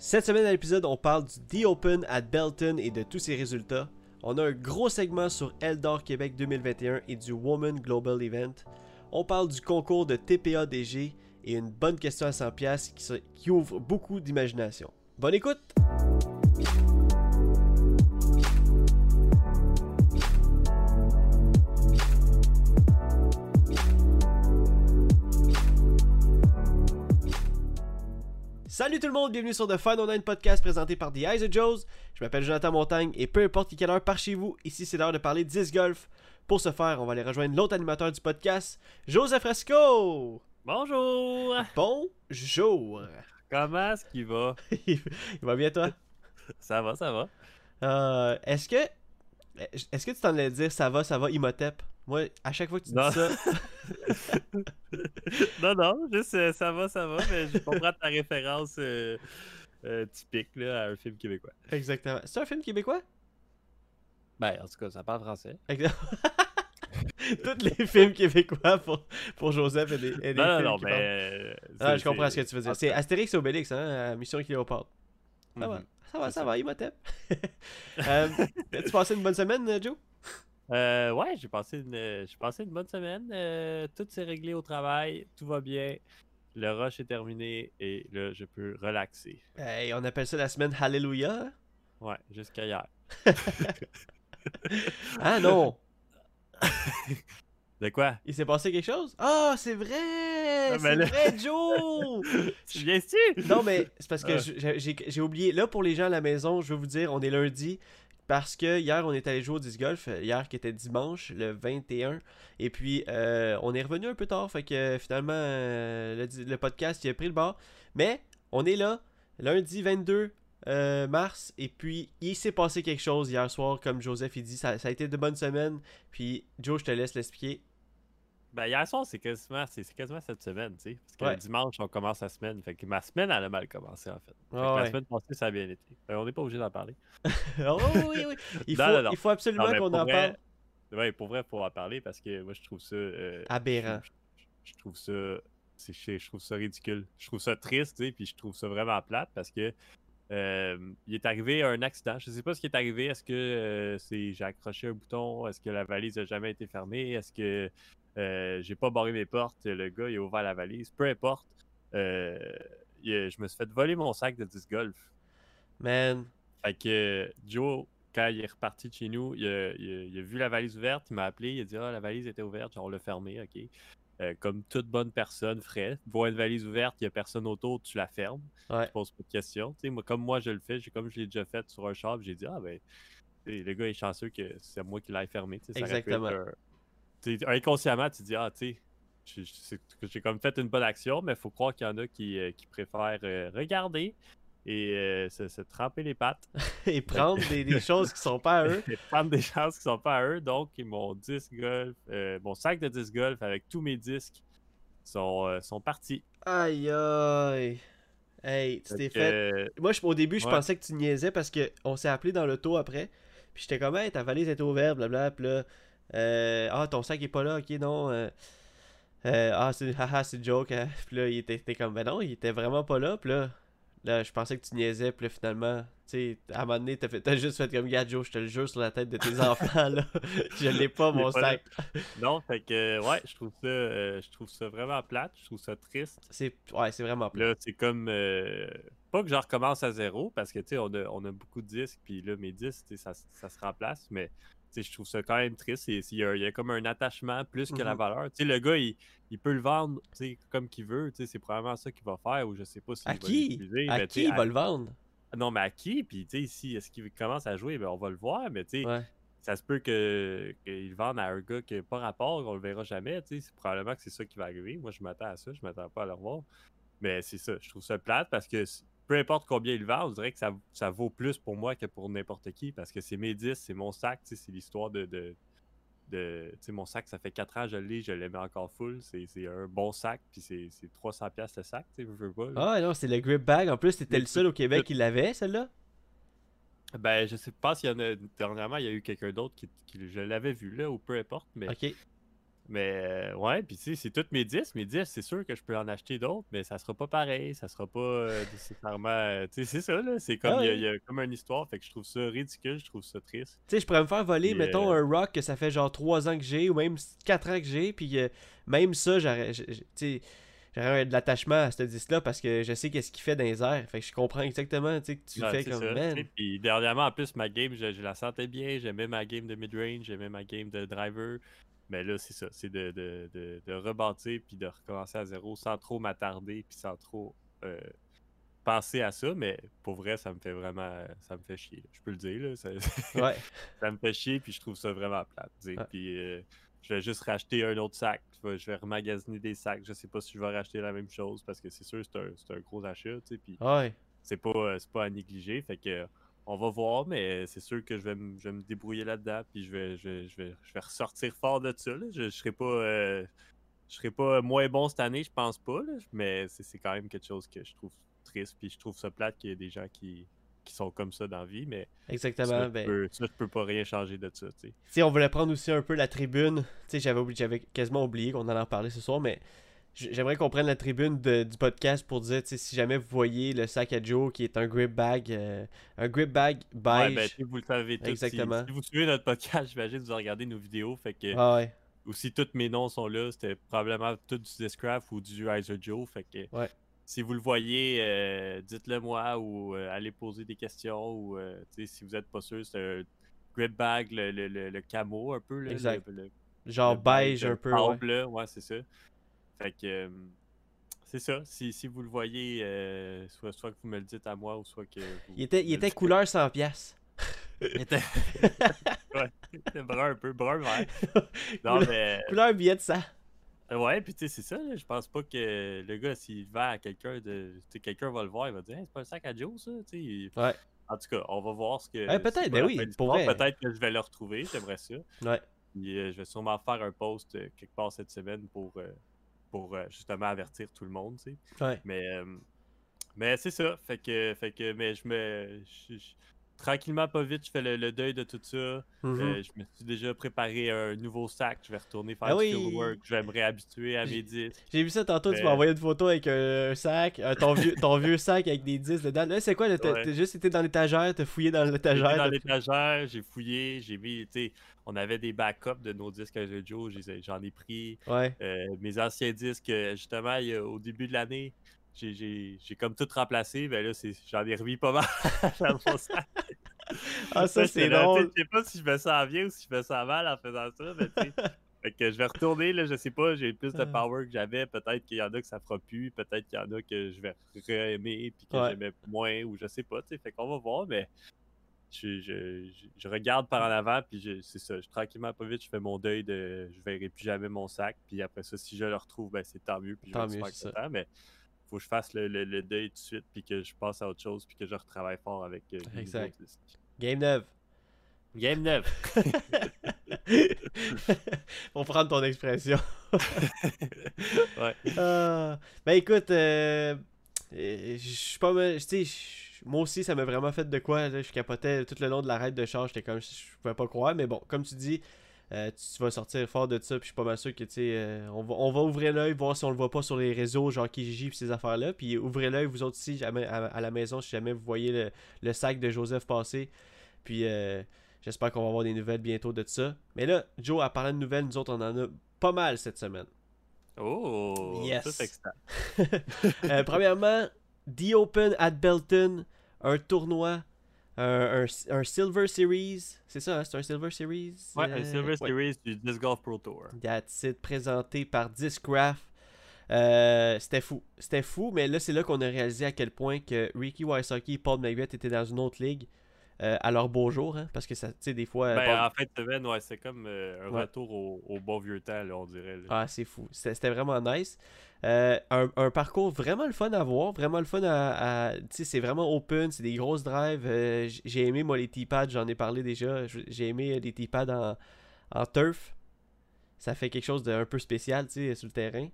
Cette semaine à l'épisode, on parle du The Open à Belton et de tous ses résultats. On a un gros segment sur Eldor Québec 2021 et du Woman Global Event. On parle du concours de TPA-DG et une bonne question à 100$ qui, ouvre beaucoup d'imagination. Bonne écoute! Salut tout le monde, bienvenue sur The Fun Online Podcast présenté par The Eyes of Joes. Je m'appelle Jonathan Montagne et peu importe quelle heure par chez vous, ici c'est l'heure de parler de disc golf. Pour ce faire, on va aller rejoindre l'autre animateur du podcast, Joseph Fresco. Bonjour! Bonjour. Comment est-ce qu'il va? Il va bien toi? Ça va, ça va. Euh, est-ce que est-ce que tu t'en allais dire ça va, ça va, Imhotep? Moi, à chaque fois que tu Non. dis ça, non, non, juste euh, ça va, ça va, mais je comprends ta référence euh, euh, typique là, à un film québécois. exactement. C'est un film québécois? Ben, en tout cas, ça parle français. Tous les films québécois pour, pour Joseph et des, et des Non, non, films non, mais. Ah, je comprends ce que tu veux dire. C'est Astérix et Obélix, hein, Mission Cléopâtre. Ça va, mhm. ça va, ça va, Imhotep. euh, As-tu passé une bonne semaine, Joe? Euh, ouais, j'ai passé une, euh, j'ai passé une bonne semaine. euh, tout s'est réglé au travail, tout va bien. Le rush est terminé et là, je peux relaxer. Hey, on appelle ça la semaine Hallelujah. hein? Ouais, jusqu'à hier. Ah non! De quoi? Il s'est passé quelque chose? Ah, c'est vrai! Ah, c'est ben là- vrai, Joe! Tu viens-tu? non, mais c'est parce que Ah. j'ai oublié. Là, pour les gens à la maison, je veux vous dire, on est lundi. Parce que hier, on est allé jouer au disc golf. euh, Hier, qui était dimanche, le 21. Et puis, euh, on est revenu un peu tard. Fait que finalement, euh, le, podcast, il a pris le bord. Mais, on est là, lundi 22 euh, mars. Et puis, il s'est passé quelque chose hier soir. Comme Joseph, il dit, ça, ça a été de bonnes semaines. Puis, Joe, je te laisse l'expliquer. Ben, hier soir, c'est quasiment, c'est c'est quasiment cette semaine, tu sais. Parce que Ouais. dimanche, on commence la semaine. Fait que ma semaine, elle a mal commencé, en fait. Fait que Ah La ouais. semaine passée, ça a bien été. Fait on n'est pas obligé d'en parler. oh, oui, oui. Il, Non, faut, non, non. il faut absolument qu'on pour en vrai, parle. Ouais, pour vrai, faut en parler parce que moi, je trouve ça. euh, Aberrant. Je, je- je trouve ça. c'est- Je, je trouve ça ridicule. Je trouve ça triste, tu sais, puis je trouve ça vraiment plate parce que. euh, il est arrivé un accident. Je sais pas ce qui est arrivé. Est-ce que euh, c'est j'ai accroché un bouton? Est-ce que la valise a jamais été fermée? Est-ce que euh, j'ai pas barré mes portes? Le gars il a ouvert la valise. Peu importe. Euh, il je me suis fait voler mon sac de disc golf. Man. Fait que Joe, quand il est reparti de chez nous, il a, il a- il a vu la valise ouverte, il m'a appelé, il a dit Ah, la valise était ouverte, genre on l'a fermée, ok. Euh, comme toute bonne personne ferait, vois une valise ouverte, il n'y a personne autour, tu la fermes, Ouais. tu poses pas de questions. Moi, comme moi je le fais, comme je l'ai déjà fait sur un puis j'ai dit Ah ben, le gars est chanceux que c'est moi qui l'ai fermé. tu sais, ça aurait pu être inconsciemment, tu dis Ah, tu sais, j'ai- comme fait une bonne action, mais il faut croire qu'il y en a qui, euh, qui préfèrent euh, regarder et euh, se, se tremper les pattes Et prendre des, des choses qui sont pas à eux. et prendre des chances qui sont pas à eux. Donc, mon disque golf, euh, mon sac de disque golf avec tous mes disques sont, sont partis. Aïe aïe. Hey, tu t'es Fait Moi, je- au début, je ouais. pensais que tu niaisais parce que on s'est appelé dans l'auto après. Puis j'étais comme, hey, ta valise est ouverte, blablabla. Puis là, euh, ah, ton sac est pas là, ok, non. euh, euh, ah, c'est haha, c'est une joke. Hein. Puis là, il était, comme, ben non, il était vraiment pas là. Puis là, là, je pensais que tu niaisais. Puis là, finalement, tu sais, à un moment donné, t'as, fait- t'as juste fait comme, gars, Joe, je te le jure sur la tête de tes enfants, là. je l'ai pas, mon pas là. sac. non, fait que, ouais, je trouve ça, euh, je trouve ça vraiment plate, je trouve ça triste. C'est, ouais, c'est vraiment plat. Là, c'est comme, euh, pas que je recommence à zéro, parce que, tu sais, on a, on a beaucoup de disques, puis là, mes disques, ça, ça se remplace, mais, je trouve ça quand même triste. Il y, y a comme un attachement plus que la Mhm. valeur. Le gars, il, il peut le vendre, comme qu'il veut, c'est probablement ça qu'il va faire, ou je sais pas s'il À va qui? l'utiliser, À mais, qui il va le vendre? Non, mais à qui? Puis, si est-ce qu'il commence à jouer, ben, on va le voir, mais, Ouais. ça se peut que qu'il le vende à un gars qui n'a pas rapport, on le verra jamais, c'est probablement que c'est ça qui va arriver. Moi, je m'attends à ça, je m'attends pas à le revoir. Mais c'est ça, je trouve ça plate parce que peu importe combien il vend, on dirait que ça, ça vaut plus pour moi que pour n'importe qui parce que c'est mes 10, c'est mon sac, c'est l'histoire de. de, de- tu sais, mon sac, ça fait 4 ans, je l'ai, je l'aimais encore full. C'est un bon sac, puis c'est c'est 300$ piastres le sac, tu sais, veux pas. Ah non, c'est le grip bag. En plus, Mais le seul au Québec qui l'avait, celle-là? Ben, je sais pas s'il y en a. Dernièrement, il y a eu quelqu'un d'autre qui, qui- Je l'avais vu là, ou peu importe, mais Ok. Mais euh, ouais, puis tu sais, c'est tous mes 10. Mes 10, c'est sûr que je peux en acheter d'autres, mais ça sera pas pareil. Ça sera pas euh, nécessairement. euh, tu sais, c'est ça, là. C'est comme, Ah il y a- ouais. il y, a comme une histoire. Fait que je trouve ça ridicule, je trouve ça triste. Tu sais, je pourrais me faire voler, mettons, euh, un rock que ça fait genre 3 ans que j'ai, ou même 4 ans que j'ai, puis même ça, j'aurais tu sais, j'aurais de l'attachement à ce disque-là parce que je sais qu'est-ce qu'il fait dans les airs. Fait que je comprends exactement, tu sais, que tu fais comme, ça, man. Puis dernièrement, en plus, ma game, je, je la sentais bien. J'aimais ma game de mid-range, j'aimais ma game de driver. Mais là, c'est ça. C'est de, de, de, de rebâtir puis de recommencer à zéro sans trop m'attarder puis sans trop euh, penser à ça. Mais pour vrai, ça me fait vraiment. Ça me fait chier. Je peux le dire. Là, ça, Ouais. ça me fait chier puis je trouve ça vraiment plate. Ouais. Puis euh, je vais juste racheter un autre sac. Je vais, remagasiner des sacs. Je sais pas si je vais racheter la même chose parce que c'est sûr, c'est un, c'est un gros achat. tu sais, Puis Ouais. c'est pas, euh, c'est pas à négliger. Fait que on va voir, mais c'est sûr que je vais, me- je vais me débrouiller là-dedans. Puis je vais, je, je vais, je vais ressortir fort de ça. là. Je, je serai pas. euh, je serai pas moins bon cette année, je pense pas. là, Mais c'est, quand même quelque chose que je trouve triste. Puis je trouve ça plate qu'il y ait des gens qui, qui sont comme ça dans la vie. Mais Exactement. ça, Ben, je peux, ça, je peux pas rien changer de ça. tu sais. On voulait prendre aussi un peu la tribune. Tu sais, j'avais oublié- j'avais quasiment oublié qu'on allait en parler ce soir, mais j'aimerais qu'on prenne la tribune de- du podcast pour dire, si jamais vous voyez le sac à Joe qui est un grip bag, euh, un grip bag Ouais, beige. ben, tu sais, vous le savez tous. si- Exactement. Si, vous suivez notre podcast, j'imagine que vous regardez nos vidéos. Fait que Ah ouais. aussi tous mes noms sont là. C'était probablement tout du Discraft ou du Riser Joe. Fait que Ouais. si vous le voyez, euh, dites-le moi ou euh, allez poser des questions. Ou si vous n'êtes pas sûr, c'est un grip bag, le, le, le, le camo un peu. Là, Exact. Genre beige, un peu. Ouais. là. Ouais, c'est ça. Fait que c'est ça. Si, si vous le voyez, euh, soit, soit que vous me le dites à moi ou soit que. vous- Il était, il était couleur 100 pièces. Il était... ouais, il était brun un peu, brun vert. Non, Couleur- mais. Couleur billet de ça. Ouais, puis tu sais, c'est ça, là, je pense pas que le gars, s'il vend à quelqu'un, de... tu sais, quelqu'un va le voir, il va dire, hey, c'est pas un sac à Joe, ça, tu sais. il- Ouais. En tout cas, on va voir ce que. Ouais, peut-être, ben oui. Peut-être que je vais le retrouver, j'aimerais ça. Ouais. Puis euh, je vais sûrement faire un post euh, quelque part cette semaine pour, pour euh, justement avertir tout le monde, tu sais. Ouais. Mais, euh, mais c'est ça. Fait que, fait que, mais je me. je- je- tranquillement, pas vite, je fais le, le deuil de tout ça. Mhm. Euh, je me suis déjà préparé un nouveau sac. Je vais retourner faire Ah du oui! fieldwork. Je vais me réhabituer à mes disques. J'ai vu ça tantôt, tu m'as envoyé une photo avec un, un sac, ton, vieux, ton vieux sac avec des disques dedans. Là, c'est quoi? T'as Ouais. t'as juste été dans l'étagère, t'as fouillé dans l'étagère. dans l'étagère, j'ai fouillé, j'ai mis, tu sais, on avait des backups de nos disques à Joe, j'en ai pris. Ouais. Euh, mes anciens disques, euh, justement, il au début de l'année, j'ai- comme tout remplacé. Ben là, j'en ai remis pas mal dans mon sac. Ah, ça, c'est drôle. Je sais pas si je me sens bien ou si je me sens mal en faisant ça, mais tu sais. Fait que je vais retourner, là, je sais pas, j'ai plus de Ah. power que j'avais. Peut-être qu'il y en a que ça fera plus, peut-être qu'il y en a que je vais réaimer puis que Ouais. j'aimais moins ou je sais pas, tu sais. Fait qu'on va voir, mais je, je, je, regarde par en avant puis je- c'est ça. Je, tranquillement, pas vite, je fais mon deuil de je verrai plus jamais mon sac. Puis après ça, si je le retrouve, ben c'est tant mieux. Puis je Tant vais super content, mais faut que je fasse le, le- le deuil tout de suite puis que je passe à autre chose puis que je retravaille fort avec euh, Exact. Game 9. Game 9. Pour prendre ton expression. ouais. Ah, ben écoute, euh, je suis pas mal. Tu sais, je- moi aussi, ça m'a vraiment fait de quoi. là, je capotais tout le long de l'arrêt de charge. J'étais comme, je pouvais pas croire. Mais bon, comme tu dis, euh, tu, vas sortir fort de ça. Puis je suis pas mal sûr que, tu sais, euh, on, va, on va ouvrir l'œil, voir si on le voit pas sur les réseaux, genre Kijiji, puis ces affaires-là. Puis ouvrez l'œil, vous autres aussi, jamais, à, à la maison, si jamais vous voyez le, le sac de Joseph passer. Puis euh, j'espère qu'on va avoir des nouvelles bientôt de ça. Mais là, Joe, à parler de nouvelles, nous autres, on en a pas mal cette semaine. Oh, Yes. ça. Euh, premièrement, The Open at Belton, un tournoi, un, un- un Silver Series. C'est ça, hein? c'est un Silver Series? Ouais, Euh, un Silver ouais. Series du Disc Golf Pro Tour. That's it, présenté par Discraft. Euh, c'était fou. C'était fou, mais là, c'est là qu'on a réalisé à quel point que Ricky Wysocki et Paul McBeth étaient dans une autre ligue euh, à leur beau jour. hein, parce que ça, tu sais, des fois. Ben, Paul- en fait, semaine, ouais, c'est comme euh, un Ouais. retour au, au bon vieux temps, là, on dirait. là. Ah, c'est fou. C'était vraiment nice. Euh, un, un parcours vraiment le fun à voir, vraiment le fun à. à- tu sais, c'est vraiment open, c'est des grosses drives. Euh, j'ai aimé, moi, les T-pads, j'en ai parlé déjà. J'ai aimé euh, les T-pads en, en turf. Ça fait quelque chose d'un peu spécial, tu sais, sur le terrain.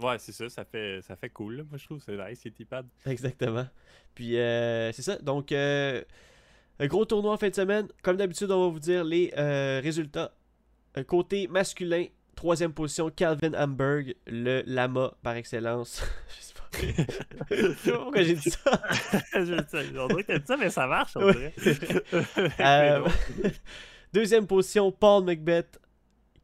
Ouais, c'est ça, ça fait, ça fait cool. là. Moi, je trouve c'est nice, les T-pads. Exactement. Puis, euh, c'est ça. Donc, un gros tournoi en fin de semaine. Comme d'habitude, on va vous dire les résultats. Côté masculin, troisième position, Calvin Hamburg, le lama par excellence. Je sais pas. Je sais pas pourquoi j'ai dit ça. je sais, on dirait que t'as dit ça, mais ça marche, on dirait. Euh, Deuxième position, Paul Macbeth,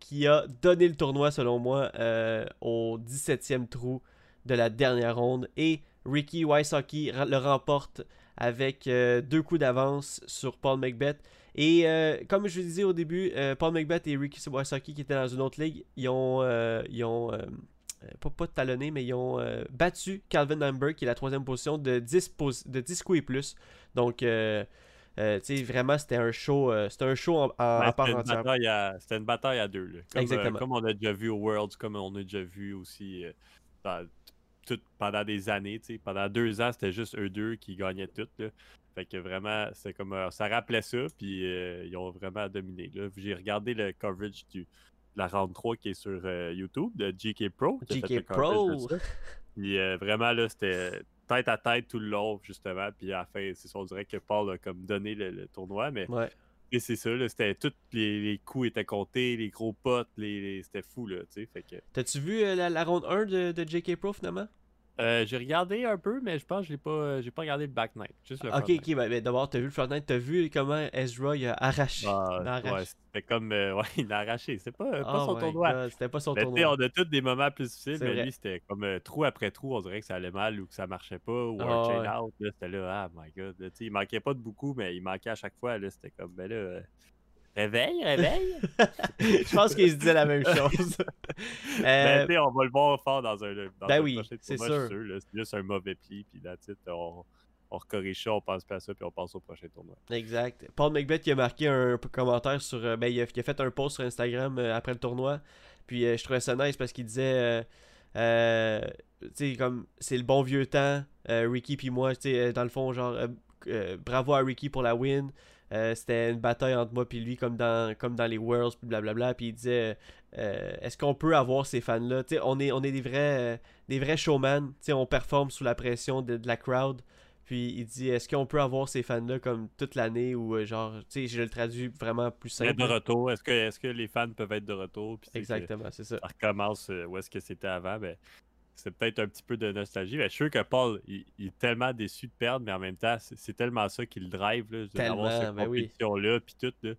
qui a donné le tournoi, selon moi, euh, au 17e trou de la dernière ronde. Et Ricky Wysocki le remporte avec euh, deux coups d'avance sur Paul Macbeth. Et euh, comme je le disais au début, euh, Paul Macbeth et Ricky Wysocki, qui étaient dans une autre ligue, ils ont, euh, ils ont pas, pas talonné, mais ils ont battu Calvin Hamburg, qui est la troisième position, de 10, pos- de 10 coups et plus. Donc, vraiment, c'était un show, c'était un show en, en- en Ouais, part une entière. c'était une bataille à deux. Là. Comme, Exactement. comme on a déjà vu au Worlds, comme on a déjà vu aussi dans- tout, pendant des années. tu sais. Pendant deux ans, c'était juste eux deux qui gagnaient tout. Là. Fait que vraiment, c'est comme euh, ça rappelait ça, puis euh, ils ont vraiment dominé. J'ai regardé le coverage du, de la round 3 qui est sur euh, YouTube de GK Pro. GK Pro. Puis vraiment, là, c'était tête à tête tout le long, justement. Puis à la fin, c'est ça, on dirait que Paul a comme donné le, le tournoi, mais Ouais. Et c'est ça, là, c'était tous les, les coups étaient comptés, les gros potes, les, les- c'était fou, là, tu sais. Fait que T'as-tu vu euh, la, la ronde 1 de, de JK Pro finalement? Euh, j'ai regardé un peu, mais je pense que je pas, euh, j'ai pas regardé le back night, juste le Ok, front ok, ben, d'abord, t'as vu le front night, t'as vu comment Ezra il a arraché. Ah, il a arraché. ouais, c'était comme, euh, ouais, il a arraché, c'est pas, euh, pas Oh son tournoi. C'était pas son Mais tournoi. on a tous des moments plus difficiles, mais vrai. lui, c'était comme euh, trou après trou, on dirait que ça allait mal ou que ça marchait pas, ou Ah, un chain ouais. out, là, c'était là, ah my god, là, il manquait pas de beaucoup, mais il manquait à chaque fois, là, c'était comme, ben là, réveille, réveille. Je pense qu'il se disait la même chose. Ben, Euh, on va le voir fort dans un, dans ben un oui, c'est sûr. C'est juste un mauvais pli, puis là, on, on recorrige ça, on pense pas à ça, puis on passe au prochain tournoi. Exact. Paul Macbeth qui a marqué un commentaire sur. euh, ben, il a, il a fait un post sur Instagram euh, après le tournoi. Puis euh, je trouvais ça nice parce qu'il disait. euh, tu sais, comme c'est le bon vieux temps, Ricky puis moi, tu sais, dans le fond, genre, bravo à Ricky pour la win. Euh, C'était une bataille entre moi puis lui, comme dans, comme dans les Worlds, puis blablabla. Puis il disait, euh, est-ce qu'on peut avoir ces fans-là? On est, on est des vrais, euh, des vrais showman. On performe sous la pression de, de la crowd. Puis il dit, est-ce qu'on peut avoir ces fans-là comme toute l'année ou euh, genre, tu sais, je le traduis vraiment plus simple. de retour, est-ce que, est que les fans peuvent être de retour, puis Exactement, c'est ça. ça recommence où est-ce que c'était avant, ben, c'est peut-être un petit peu de nostalgie. Ben, je suis sûr que Paul, il, il est tellement déçu de perdre, mais en même temps, c'est tellement ça qui le drive, là, d'avoir cette ben oui. compétition-là, puis tout, là,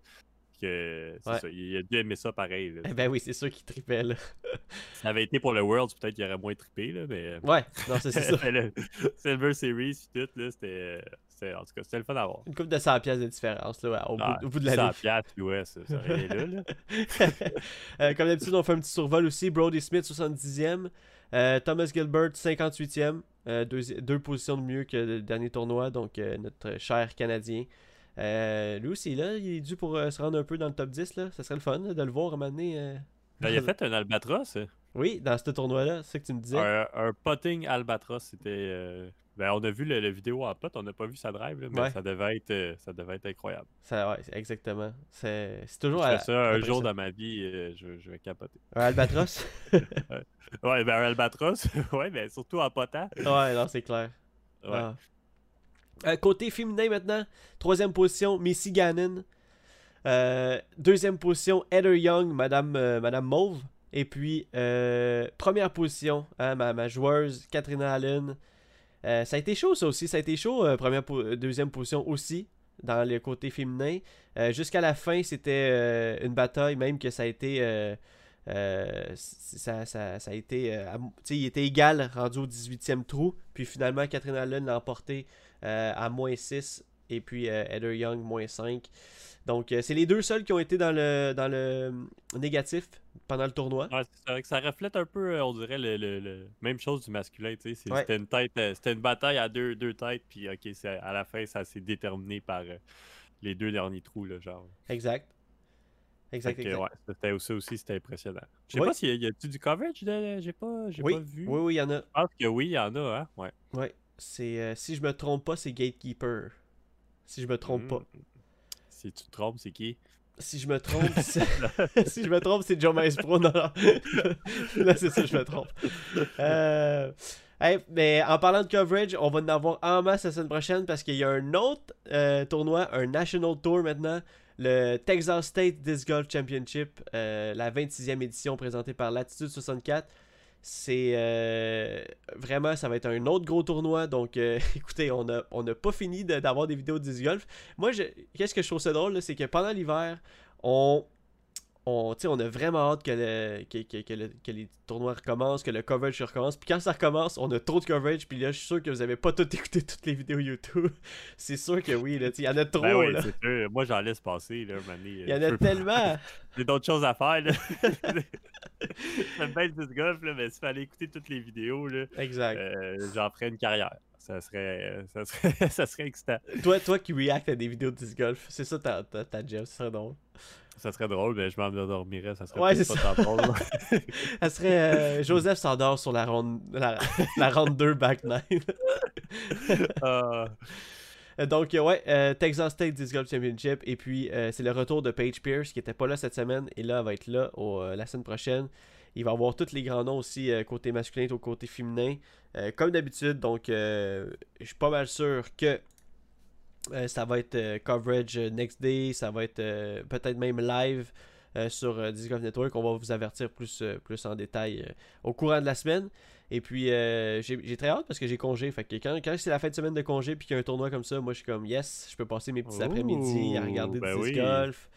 que c'est Ouais. ça, il a dû aimer ça pareil. là. Eh ben oui, c'est sûr qu'il tripait là. Si ça avait été pour le Worlds, peut-être qu'il aurait moins trippé, là, mais... Ouais, non, c'est ça. Mais le Silver Series, puis tout, là, c'était... En tout cas, c'était le fun à voir. Une coupe de 100 pièces de différence là, au, Ah, bout, au bout de l'année. 100 piastres, ouais, ça, ça rien là, là. Euh, comme d'habitude, on fait un petit survol aussi. Brody Smith, 70e. Euh, Thomas Gilbert, 58e. Euh, deux, positions de mieux que le dernier tournoi. Donc, euh, notre cher Canadien. Euh, lui aussi, là, il est dû pour se rendre un peu dans le top 10. Là. Ça serait le fun de le voir à un moment Ben, il a fait un albatros. Oui, dans ce tournoi-là. C'est ça que tu me disais. Un, un potting albatros, c'était... euh, Ben, on a vu le vidéo en pot, on n'a pas vu sa drive, là, mais Ouais. ça, devait être, euh, ça devait être incroyable. Ça, ouais, exactement. C'est toujours. à- ça un jour dans ma vie, euh, je, je vais capoter. Un albatros? Ouais, ben un albatros, ouais, mais surtout en potant. Ouais, non, c'est clair. Ouais. Ah. Euh, côté féminin maintenant, troisième position, Missy Gannon. Euh, deuxième position, Heather Young, Madame, Madame Mauve. Et puis, euh, première position, hein, ma, joueuse, Katrina Allen. Euh, ça a été chaud, ça aussi. Ça a été chaud, euh, première deuxième position aussi, dans le côté féminin. Jusqu'à la fin, c'était une bataille, même que ça a été. ça, ça- a été. il était égal, rendu au 18e trou. Puis finalement, Catherine Allen l'a emporté à moins 6. Et puis euh, Heather Young, moins 5. Donc, euh, c'est les deux seuls qui ont été dans le, dans le négatif pendant le tournoi. Ouais, c'est vrai que ça reflète un peu, euh, on dirait, le, le- le- même chose du masculin. Ouais. C'était une tête, euh, c'était une bataille à deux, deux têtes, puis ok, à la fin, ça s'est déterminé par euh, les deux derniers trous, là, genre. Exact. Exact, exact. ouais, c'était ça aussi, c'était impressionnant. Je sais Oui. pas s'il y a, y a-tu du coverage de. J'ai pas, j'ai Oui, pas vu. oui, oui, il y en a. Je pense que oui, il y en a, hein. Ouais. Ouais. C'est, euh, si je me trompe pas, c'est Gatekeeper. Si je me trompe pas. Mm. Si tu te trompes, c'est qui? Si je me trompe, c'est... si je me trompe, c'est Joe Maestro. Non, non. Là, c'est ça, je me trompe. Euh, hey, mais en parlant de coverage, on va en avoir en masse la semaine prochaine parce qu'il y a un autre euh, tournoi, un National Tour maintenant, le Texas State Disc Golf Championship, euh, la 26e édition présentée par Latitude 64. C'est euh, vraiment, ça va être un autre gros tournoi. Donc, euh, écoutez, on n'a on pas fini d'avoir des vidéos de disc golf. Moi, qu'est-ce que je trouve ça drôle, c'est que pendant l'hiver, on, on, on a vraiment hâte que, le- que, que- que le- que les tournois recommencent, que le coverage recommence. Puis quand ça recommence, on a trop de coverage. Puis là, je suis sûr que vous avez pas tout écouté toutes les vidéos YouTube. c'est sûr que oui, il y en a trop. Ben oui, là. sûr. Moi, j'en laisse passer, là, Il y en a tellement. J'ai d'autres choses à faire, là. J'aime bien le disc golf, là, mais s'il fallait écouter toutes les vidéos, là, Exact. euh, j'en ferais une carrière. Ça serait, ça serait, ça serait excitant. Toi, toi qui react à des vidéos de disc golf, c'est ça ta, ta, ta job, c'est drôle. Ça serait drôle, mais je m'endormirais, ça serait Ouais, pas tant drôle. Ça serait euh, Joseph s'endort sur la ronde, la, la ronde 2 back 9. Ah, Euh, Donc, euh, ouais, euh, Texas State Disc Golf Championship. Et puis, euh, c'est le retour de Paige Pierce qui était pas là cette semaine. Et là, elle va être là au, la semaine prochaine. Il va avoir tous les grands noms aussi, côté masculin et au côté féminin. Comme d'habitude, donc, je suis pas mal sûr que euh, ça va être euh, coverage euh, next day. Ça va être euh, peut-être même live sur Disc Golf Network. On va vous avertir plus, plus en détail au courant de la semaine. Et puis, j'ai très hâte parce que j'ai congé. Fait que quand, quand c'est la fin de semaine de congé puis qu'il y a un tournoi comme ça, moi, je suis comme, yes, je peux passer mes petits après-midi à regarder ben du oui. golf.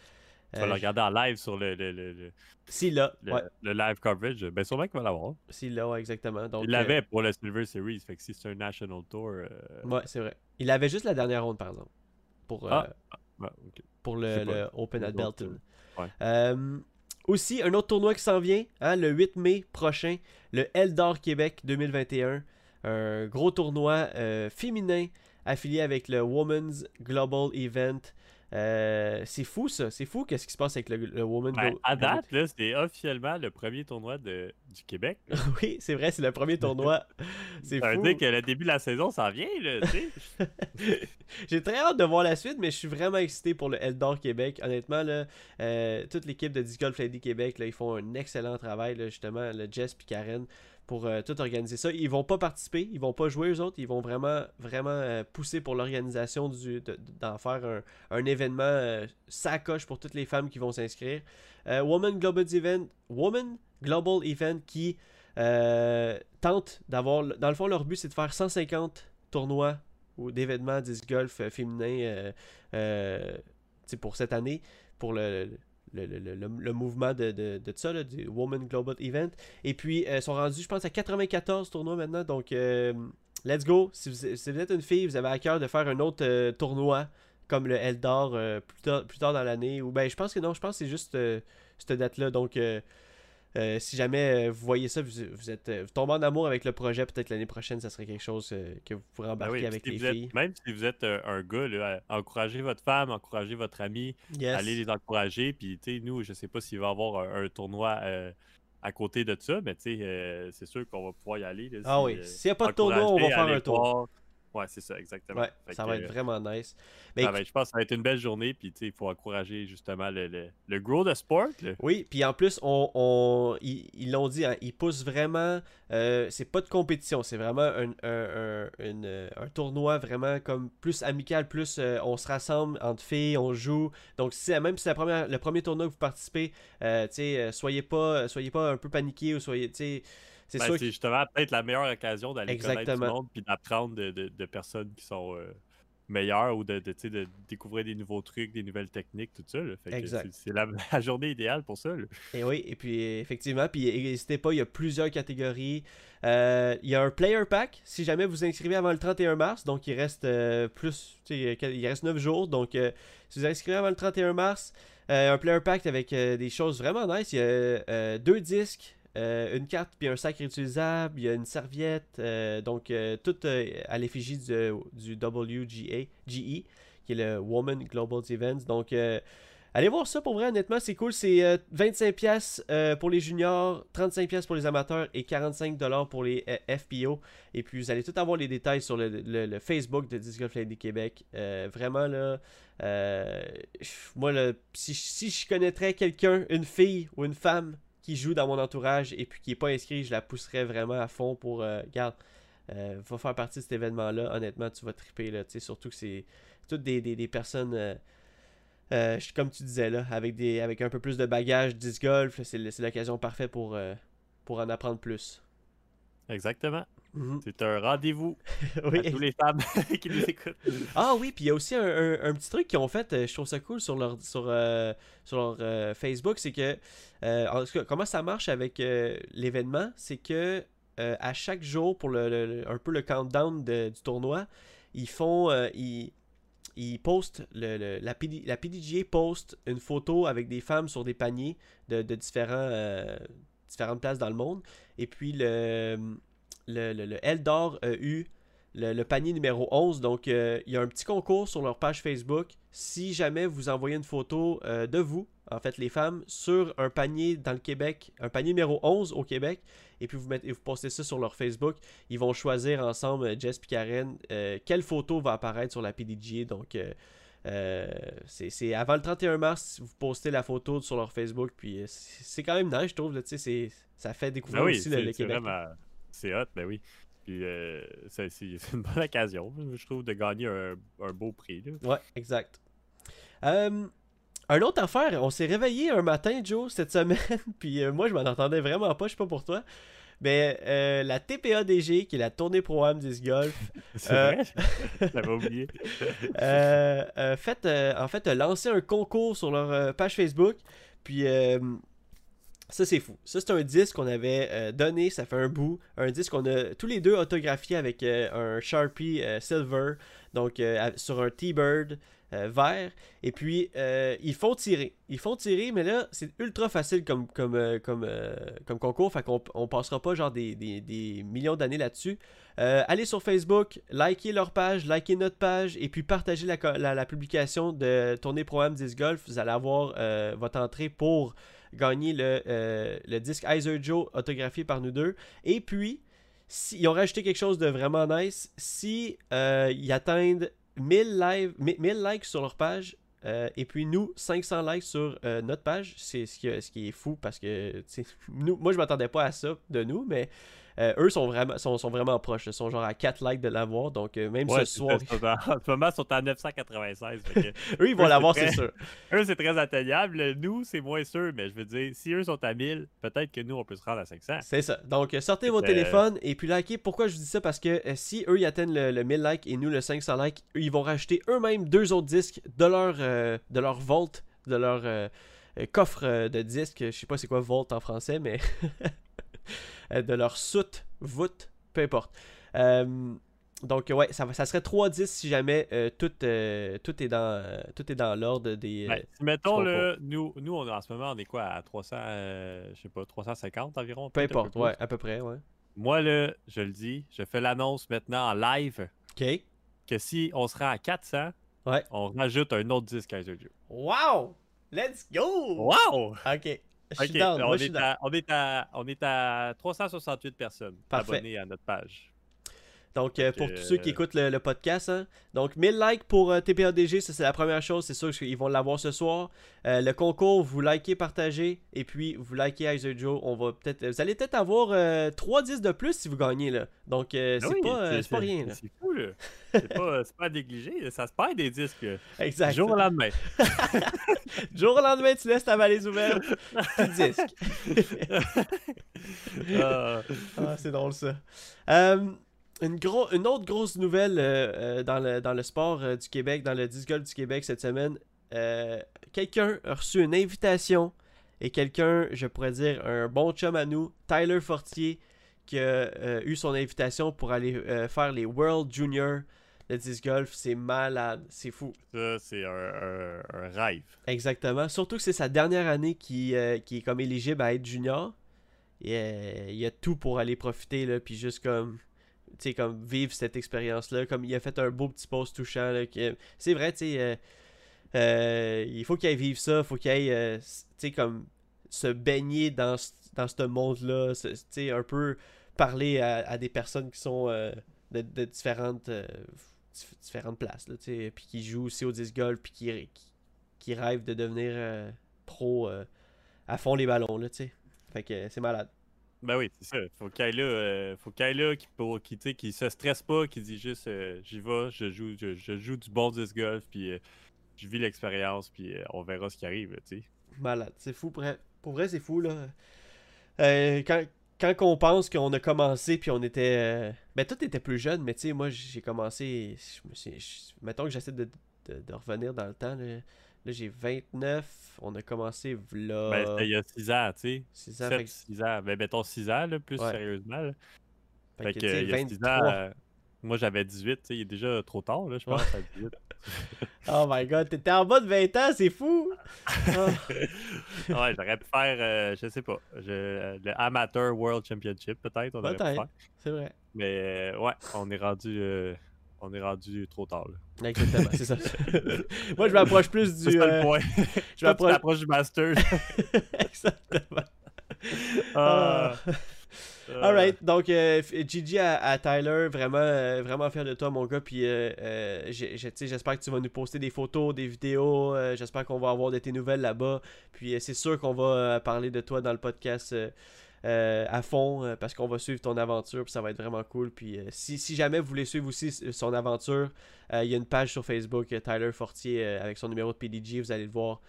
Tu vas Euh, le regarder en live sur le, le, le, le, Si là, le- ouais, le live coverage. Ben, sûrement qu'il va l'avoir. si là, ouais, exactement. Donc, Il l'avait pour le Silver Series, fait que si c'est un National Tour. euh, euh, ouais, c'est vrai. Il avait juste la dernière ronde, par exemple. Pour, euh, Ah, ok. pour le, Open at Belton. ouais. Euh, aussi, un autre tournoi qui s'en vient, hein, le 8 mai prochain, le Eldor Québec 2021. Un gros tournoi euh, féminin affilié avec le Women's Global Event. Euh, c'est fou ça, c'est fou qu'est-ce qui se passe avec le, le Women's Ben, Glo- à date, là, c'est officiellement le premier tournoi de, du Québec. oui, c'est vrai, c'est le premier tournoi. C'est Ça veut fou. dire que le début de la saison s'en vient, là. J'ai très hâte de voir la suite, mais je suis vraiment excité pour le Eldor Québec. Honnêtement, là, euh, toute l'équipe de Disc Golf Lady Québec, là, ils font un excellent travail, là, justement, le Jess et Karen, pour euh, tout organiser ça. Ils vont pas participer, ils vont pas jouer eux autres, ils vont vraiment, vraiment euh, pousser pour l'organisation du- de- d'en faire un, un événement euh, sacoche pour toutes les femmes qui vont s'inscrire. Woman Global Event, Woman Global Event qui tente d'avoir, dans le fond, leur but c'est de faire 150 tournois ou d'événements disc golf féminin pour cette année, pour le, le- le- le mouvement de, de, de ça, là, du Women Global Event. Et puis, euh, ils sont rendus, je pense, à 94 tournois maintenant. Donc, euh, let's go. Si vous, êtes une fille, vous avez à cœur de faire un autre euh, tournoi comme le Eldor euh, plus, tard, plus tard dans l'année. Ou ben, je pense que non, je pense que c'est juste euh, cette date-là. Donc, euh, si jamais euh, vous voyez ça, vous, vous êtes euh, vous tombez en amour avec le projet, peut-être l'année prochaine, ça serait quelque chose que vous pourrez Ben embarquer oui, avec si les êtes- filles. même si vous êtes un gars, là, encouragez votre femme, encouragez votre ami, Yes. allez les encourager. Puis, tu sais, nous, je sais pas s'il va y avoir un, un tournoi euh, à côté de ça, mais tu sais, euh, c'est sûr qu'on va pouvoir y aller. là, Ah oui, s'il n'y a pas de tournoi, on va faire un tour. Ouais, c'est ça, exactement. Ouais, ça que, va être vraiment nice. Mais ça va être- je pense que ça va être une belle journée. Puis, tu sais, il faut encourager justement le, le, le grow de sport. Oui, puis en plus, on, on- ils l'ont dit, hein, ils poussent vraiment. euh, c'est pas de compétition, c'est vraiment un, un, un- euh, un tournoi vraiment comme plus amical, plus euh, on se rassemble entre filles, on joue. Donc, si, même si c'est le premier tournoi que vous participez, euh, tu sais, euh, soyez pas, soyez pas un peu paniqués ou soyez, tu sais, c'est Ben, sûr. c'est que- justement peut-être la meilleure occasion d'aller connaître du Exactement. monde puis d'apprendre de, de- de personnes qui sont euh, meilleures ou de, de, découvrir des nouveaux trucs, des nouvelles techniques, tout ça. là. Fait que Exact. c'est- la, la journée idéale pour ça. là. Et oui, et puis effectivement, puis n'hésitez pas, il y a plusieurs catégories. Euh, il y a un player pack si jamais vous inscrivez avant le 31 mars, donc il reste euh, plus, il reste 9 jours, donc si vous inscrivez avant le 31 mars, euh, un player pack avec euh, des choses vraiment nice, il y a euh, deux disques, euh, une carte puis un sac réutilisable, il y a une serviette, euh, donc euh, tout euh, à l'effigie du, du WGA, GE, qui est le Woman Global Events, donc Allez voir ça pour vrai, honnêtement, c'est cool. C'est euh, 25$ euh, pour les juniors, 35$ pour les amateurs et 45$ pour les FPO. Et puis vous allez tout avoir les détails sur le, le- Facebook de Disc Golf Lady Québec. Vraiment là, moi là, si, si je connaîtrais quelqu'un, une fille ou une femme qui joue dans mon entourage et puis qui n'est pas inscrit, je la pousserais vraiment à fond pour, euh, regarde, euh, va faire partie de cet événement-là. Honnêtement, tu vas triper là, surtout que c'est toutes des, des- personnes. euh, euh, comme tu disais là, avec, des, avec un peu plus de bagage disc golf, c'est l'occasion parfaite pour, pour en apprendre plus. Exactement. Mhm. C'est un rendez-vous Oui, à tous les femmes qui nous écoutent. Ah oui, puis il y a aussi un, un- un petit truc qu'ils ont fait, euh, je trouve ça cool sur leur, sur, euh, sur leur euh, Facebook, c'est que, euh, en tout cas, comment ça marche avec l'événement, c'est que à chaque jour, pour le, un peu le countdown de- du tournoi, ils font, ils, ils postent, le, le- la, PD la PDGA poste une photo avec des femmes sur des paniers de, de différents, différentes places dans le monde, et puis le, le, le, le Eldor a eu le, le panier numéro 11. Donc, euh, il y a un petit concours sur leur page Facebook. Si jamais vous envoyez une photo euh, de vous, en fait, les femmes, sur un panier dans le Québec, un panier numéro 11 au Québec, et puis vous, mettez, vous postez ça sur leur Facebook, ils vont choisir ensemble, euh, Jess et Karen, euh, quelle photo va apparaître sur la PDGA. Donc, c'est avant le 31 mars, vous postez la photo sur leur Facebook, puis c'est quand même nice, je trouve. là, ça fait découvrir Ben oui, aussi le, Québec. vraiment. C'est hot, ben oui. Puis euh, c'est une bonne occasion, je trouve, de gagner un, un beau prix. Là. Ouais, exact. Euh, un autre affaire, on s'est réveillé un matin, Joe, cette semaine, puis euh, moi je m'en entendais vraiment pas, je sais pas pour toi. Mais euh, la TPADG, qui est la tournée pro-am disc golf, C'est Euh, vrai? J'avais oublié. euh, euh, fait, euh, en fait, a lancé un concours sur leur euh, page Facebook. Puis euh, ça, c'est fou. Ça, c'est un disque qu'on avait euh, donné, ça fait un bout. Un disque qu'on a tous les deux autographié avec euh, un Sharpie euh, Silver, donc sur un T-Bird vert. Et puis, ils font tirer. Ils font tirer, mais là, c'est ultra facile comme, comme, comme, comme concours. Fait qu'on on passera pas genre des, des- des millions d'années là-dessus. Allez sur Facebook, likez leur page, likez notre page et puis partagez la, la- publication de Tournée Pro-Am Disc Golf. Vous allez avoir votre entrée pour gagner le, euh, le disque Iser Joe autographié par nous deux. Et puis, si, ils ont rajouté quelque chose de vraiment nice. Si euh, ils atteignent 1000, live, 1000 likes sur leur page, euh, et puis nous, 500 likes sur notre page, c'est ce qui, ce qui est fou parce que nous, moi je m'attendais pas à ça de nous, mais euh, eux sont vraiment, sont, sont vraiment proches. Ils sont genre à 4 likes de l'avoir, donc euh, même Ouais, ce soir, en ce moment, ils sont à 996. fait que eux ils vont l'avoir, c'est sûr. eux, c'est très atteignable. Nous, c'est moins sûr, mais je veux dire, si eux sont à 1000, peut-être que nous, on peut se rendre à 500. C'est ça. Donc, euh, sortez vos téléphones et puis likez. Pourquoi je vous dis ça? Parce que si eux ils atteignent le, le 1000 likes et nous le 500 likes, eux, ils vont rajouter eux-mêmes deux autres disques de leur, euh, de leur vault, de leur coffre de disques. Je sais pas c'est quoi vault en français, mais de leur soute, voûte, peu importe. Euh, donc ouais, ça, ça serait trois disques si jamais euh, tout, euh, tout est dans euh, tout est dans l'ordre des. euh, Ouais, si mettons, là, nous, nous on, en ce moment, on est quoi à 300, euh, je sais pas, 350 environ? peu importe, ouais, à peu près, ouais. Moi, là, je le dis, je fais l'annonce maintenant en live Ok. que si on se rend à 400, Ouais. on rajoute un autre disque à Jojo. Wow! Let's go! Wow! Ok. Je suis Ok, down, on, moi, je suis est down. à, on, est à, on est à 368 personnes Parfait. abonnées à notre page. Donc, euh, pour tous ceux qui euh, écoutent le, le podcast, hein. donc 1000 likes pour euh, TPADG, ça c'est la première chose, c'est sûr qu'ils vont l'avoir ce soir. Euh, le concours, vous likez, partagez, et puis vous likez Iser Joe. On va peut-être, vous allez peut-être avoir euh, 3 10 de plus si vous gagnez là. Donc, Ah c'est oui, pas, pas rien. C'est fou, là. C'est pas, c'est pas à négliger. là. Ça se perd des disques. Exact. Jour au lendemain. Jour au lendemain, tu laisses ta valise ouverte, tu disque. Ah, Ah, c'est drôle ça. Une, gros, une autre grosse nouvelle euh, euh, dans, le, dans le sport euh, du Québec, dans le disc golf du Québec cette semaine. Euh, quelqu'un a reçu une invitation et quelqu'un, je pourrais dire, un bon chum à nous, Tyler Fortier, qui a eu son invitation pour aller faire les World Junior de disc golf. C'est malade, c'est fou. ça, c'est un, un- un rêve. Exactement. Surtout que c'est sa dernière année qui, qui est comme éligible à être junior. Et, il y a tout pour aller profiter, là, puis juste comme, sais, comme vivre cette expérience-là. Comme il a fait un beau petit post touchant. C'est vrai, tu sais, euh, euh, il faut qu'il aille vivre ça, il faut qu'il aille, euh, tu sais, comme se baigner dans, ce- dans ce monde-là, tu sais, un peu parler à, des personnes qui sont de, différentes, dif- différentes places, tu sais, puis qui jouent aussi au disc golf, puis qui, qui, rêvent de devenir pro à fond les ballons, tu sais. Fait que c'est malade. Ben oui, c'est ça. Faut là, euh, faut là, qui, pour, qui, qui se stresse pas, qui dit juste euh, j'y vais, je joue, je, joue du bon disc golf, puis euh, je vis l'expérience, puis on verra ce qui arrive, tu. Malade. C'est fou. Pour, pour vrai, c'est fou, là. quand, quand on pense qu'on a commencé, puis on était. Ben, toi, t'étais plus jeune, mais tu sais, moi, j'ai commencé. Mettons que j'essaie de, de, revenir dans le temps, là. Là, j'ai 29. On a commencé là. Ben, il y a 6 ans, tu sais. 6 ans. 7, 6 ans. Ben, mettons 6 ans, là, plus sérieusement. Là. Fait, que, il y a 6 ans, euh, moi j'avais 18, tu sais, il est déjà trop tard, là, je pense, à 18. oh my god, t'étais en bas de 20 ans, c'est fou! Ah. ouais, j'aurais pu faire, euh, je sais pas, je, le Amateur World Championship, peut-être. Peut-être, c'est vrai. Mais euh, ouais, on est rendu on est rendu trop tard. Là. Exactement, c'est ça. Moi, je m'approche plus du. C'est euh... le point. je m'approche du master. Exactement. Ah. Uh... Alright, donc euh, Gigi à, Tyler, vraiment, euh, vraiment fier de toi, mon gars. Puis euh, j'espère que tu vas nous poster des photos, des vidéos. j'espère qu'on va avoir de tes nouvelles là-bas. Puis c'est sûr qu'on va parler de toi dans le podcast euh, à fond euh, parce qu'on va suivre ton aventure puis ça va être vraiment cool. Puis euh, si, jamais vous voulez suivre aussi son aventure, il y a une page sur Facebook, Tyler Fortier avec son numéro de PDG, vous allez le voir.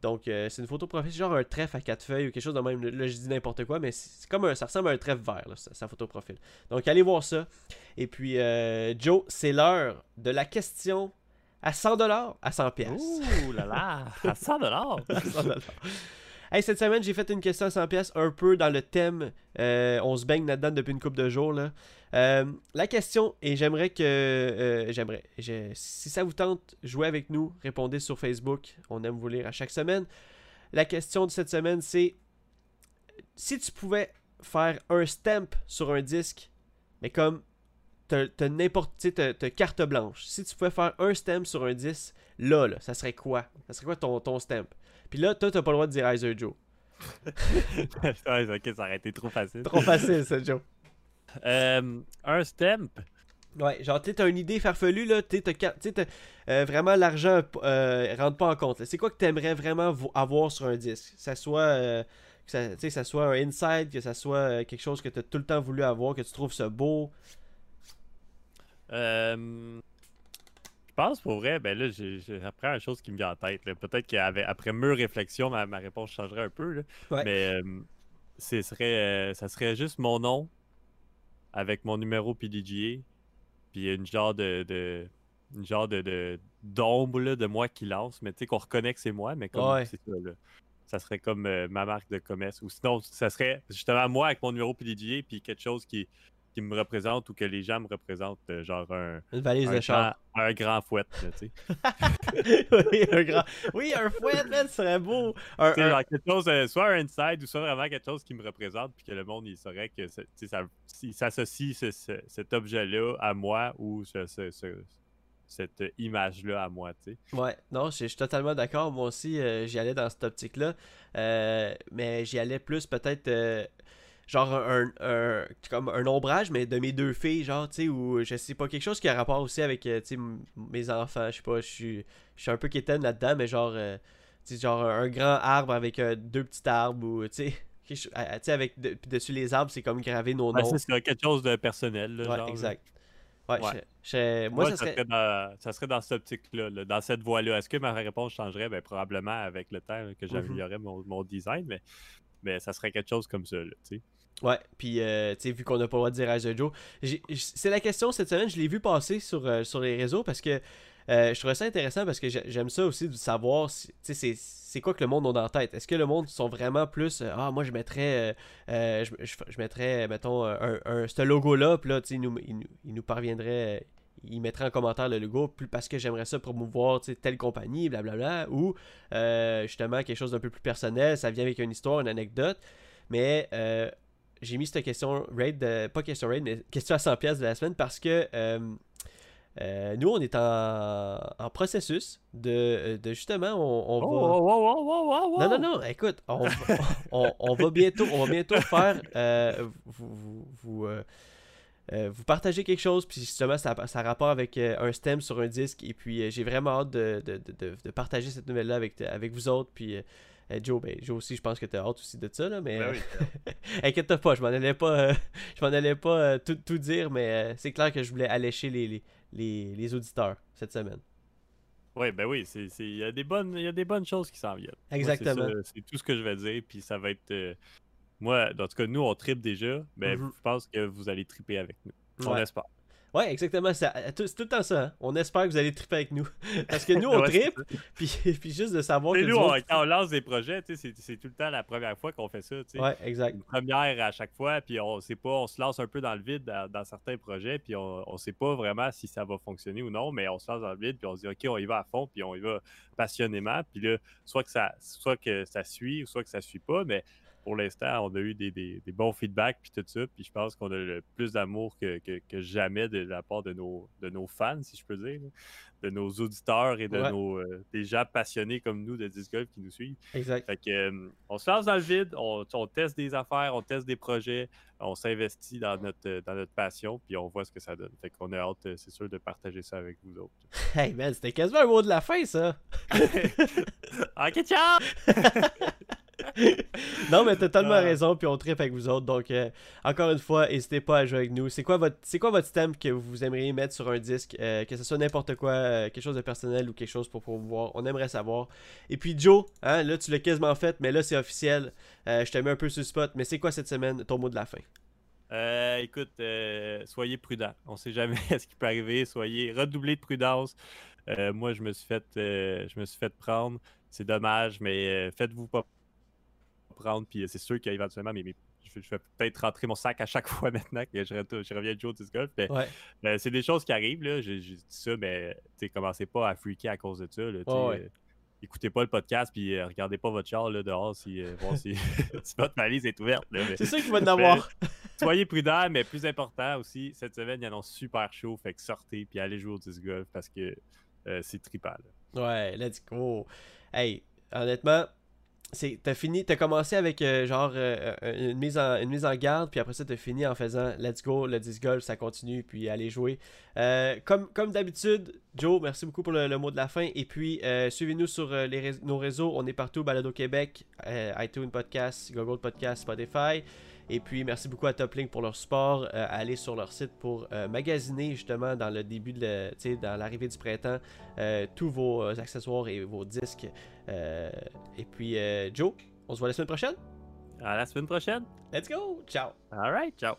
Donc c'est une photo profil, genre un trèfle à quatre feuilles ou quelque chose de même. Là je dis n'importe quoi, mais c'est comme un, ça ressemble à un trèfle vert, sa, photo profil. Donc allez voir ça. Et puis Joe, c'est l'heure de la question à 100$, à 100$. Ouh là là, à 100$. à 100$. Hey, cette semaine, j'ai fait une question à 100 pièces un peu dans le thème. Euh, on se baigne là-dedans depuis une couple de jours. Là. Euh, la question, et j'aimerais que. Euh, j'aimerais. Si ça vous tente, jouez avec nous. Répondez sur Facebook. On aime vous lire à chaque semaine. La question de cette semaine, c'est si tu pouvais faire un stamp sur un disque, mais comme t'as n'importe. Carte blanche. Si tu pouvais faire un stamp sur un disque, là, là, ça serait quoi? Ça serait quoi ton, ton stamp? Puis là, toi, t'as pas le droit de dire Iser Joe. ouais, ok, ça aurait été trop facile. Trop facile, ça, Joe. Euh, un stamp? Ouais, genre, tu t'as une idée farfelue, là, tu sais, euh, vraiment l'argent euh, rentre pas en compte. C'est quoi que t'aimerais vraiment avoir sur un disque? Que ça soit, euh, que ça, ça soit un inside, que ça soit quelque chose que t'as tout le temps voulu avoir, que tu trouves ça beau? Euh, pense pour vrai, ben là, j'apprends une chose qui me vient en tête. Peut-être qu'après mûre réflexion, ma, ma, réponse changerait un peu. Mais euh, serait, euh, ça serait juste mon nom avec mon numéro PDGA, puis une genre de, de une genre de d'ombre de, moi qui lance, mais tu sais qu'on reconnaît que c'est moi, mais comme c'est ça là. Ça serait comme euh, ma marque de commerce. Ou sinon, ça serait justement moi avec mon numéro PDGA, puis quelque chose qui, qui me représente ou que les gens me représentent, euh, genre un. Une valise un de char. Un grand fouet, tu sais. oui, un grand. Oui, un fouet, man, ce serait beau. Un, Genre quelque chose, euh, soit un inside ou soit vraiment quelque chose qui me représente, puis que le monde, il saurait que ça, il s'associe cet objet-là à moi ou cette image-là à moi, tu sais. Ouais, non, je suis totalement d'accord. Moi aussi, euh, j'y allais dans cette optique-là. mais j'y allais plus peut-être genre un, comme un ombrage, mais de mes deux filles, genre, tu sais, ou je sais pas, quelque chose qui a rapport aussi avec, euh, tu sais, mes enfants, je sais pas, je suis, je suis un peu quétaine là-dedans, mais genre, euh, tu sais, genre un grand arbre avec euh, deux petits arbres, ou, tu sais, avec dessus les arbres, c'est comme graver nos noms. c'est quelque chose de personnel, là, ouais, exact. Ouais, moi, ça, serait... dans, ça serait dans cette optique-là, dans cette voie-là. Est-ce que ma réponse changerait? Ben, probablement avec le temps que mm-hmm. j'améliorerais mon, mon, design, mais, mais ça serait quelque chose comme ça, tu sais. Ouais, puis euh, tu sais, vu qu'on n'a pas le droit de dire Rise Joe, c'est la question cette semaine, je l'ai vu passer sur, euh, sur les réseaux parce que euh, je trouvais ça intéressant parce que j'aime ça aussi de savoir, tu sais, c'est quoi que le monde a dans tête? Est-ce que le monde sont vraiment plus, ah, moi je mettrais, je, je, mettrais, mettons, un, ce logo-là, puis là, tu sais, il nous, il, nous parviendrait, il mettrait en commentaire le logo plus parce que j'aimerais ça promouvoir telle compagnie, blablabla, ou justement quelque chose d'un peu plus personnel, ça vient avec une histoire, une anecdote. Mais j'ai mis cette question raid, de, pas question raid, mais question à 100 pièces de la semaine parce que euh, euh, nous, on est en, en processus de, de, justement, on, on va. Oh, non, non, non, écoute, on, on, on, va bientôt, on va bientôt faire. Euh, vous, vous, vous, vous partagez quelque chose, puis justement, ça, ça a rapport avec un stem sur un disque, et puis j'ai vraiment hâte de, de, de, de, partager cette nouvelle-là avec, avec vous autres, puis euh, Joe, ben, Joe aussi, je pense que tu as hâte aussi de ça, là, mais ben inquiète-toi pas, je m'en allais pas, euh, je m'en allais pas euh, tout, tout, dire, mais c'est clair que je voulais allécher les, les, les, auditeurs cette semaine. Oui, ben oui, il y, a des bonnes- y a des bonnes choses qui s'en viennent. Exactement. C'est, tout ce que je vais dire, puis ça va être... euh, moi, en tout cas, nous, on tripe déjà, mais Mhm. je pense que vous allez triper avec nous. On espère. Ouais, exactement. C'est tout, c'est tout le temps ça. hein. On espère que vous allez triper avec nous. Parce que nous, on Ouais, tripe, puis, puis juste de savoir que nous nous, on- autres- quand on lance des projets, c'est, tout le temps la première fois qu'on fait ça. tu sais. Ouais, exact. Une première à chaque fois, puis on sait pas, on se lance un peu dans le vide dans, dans certains projets, puis on, on sait pas vraiment si ça va fonctionner ou non, mais on se lance dans le vide, puis on se dit OK, on y va à fond, puis on y va passionnément, puis là, soit que ça, soit que ça suit, ou soit que ça suit pas, mais pour l'instant, on a eu des, des- des bons feedbacks, puis tout ça, puis je pense qu'on a le plus d'amour que, que- que jamais de la part de nos, de nos fans, si je peux dire, de nos auditeurs et de Ouais. nos euh, des gens passionnés comme nous de disc golf qui nous suivent. Exact. Fait que, euh, on se lance dans le vide, on, on teste des affaires, on teste des projets, on s'investit dans notre, euh, dans notre passion, puis on voit ce que ça donne. Fait qu'on a hâte, euh, c'est sûr, de partager ça avec vous autres. Hey man, c'était quasiment un mot de la fin, ça. ok, ciao! non, mais t'as tellement Ah. raison, puis on tripe avec vous autres. Donc, euh, encore une fois, n'hésitez pas à jouer avec nous. C'est quoi votre c'est quoi votre stamp que vous aimeriez mettre sur un disque euh, Que ce soit n'importe quoi, euh, quelque chose de personnel ou quelque chose pour pouvoir. On aimerait savoir. Et puis, Joe, hein, là, tu l'as quasiment fait, mais là, c'est officiel. Je te mets un peu sur le spot. Mais c'est quoi cette semaine, ton mot de la fin? Euh, écoute, euh, soyez prudents. On sait jamais ce qui peut arriver. Soyez redoublés de prudence. Euh, moi, je me suis fait, je me suis fait prendre. C'est dommage, mais faites-vous pas Puis euh, c'est sûr qu'éventuellement, mais, mais je, je vais peut-être rentrer mon sac à chaque fois maintenant que je, retourne- je reviens jouer au disc golf. Mais, Ouais. euh, c'est des choses qui arrivent. Là. J'ai dit ça, mais commencez pas à freaker à cause de ça. là, Ouais, euh, écoutez pas le podcast, puis euh, regardez pas votre char là, dehors si, voir si, si votre valise est ouverte. C'est ça qu'il va en avoir. soyez prudents, mais plus important aussi, cette semaine, il annonce super chaud. Fait que sortez puis allez jouer au disc golf parce que c'est trippant. là. Ouais, let's go. Hey, honnêtement, c'est t'as fini, t'as commencé avec euh, genre euh, euh, une mise en une mise en garde, puis après ça t'as fini en faisant let's go, le disc golf, ça continue, puis allez jouer. Comme comme d'habitude, Joe, merci beaucoup pour le, mot de la fin. Et puis suivez-nous sur les nos réseaux, on est partout, Balado Québec, iTunes Podcast, Google Podcast, Spotify. Et puis, merci beaucoup à Toplink pour leur support. Euh, allez sur leur site pour euh, magasiner justement dans le début de, le- dans l'arrivée du printemps, euh, tous vos accessoires et vos disques. Et puis, Joe, on se voit la semaine prochaine. À la semaine prochaine. Let's go! Ciao! All right, ciao.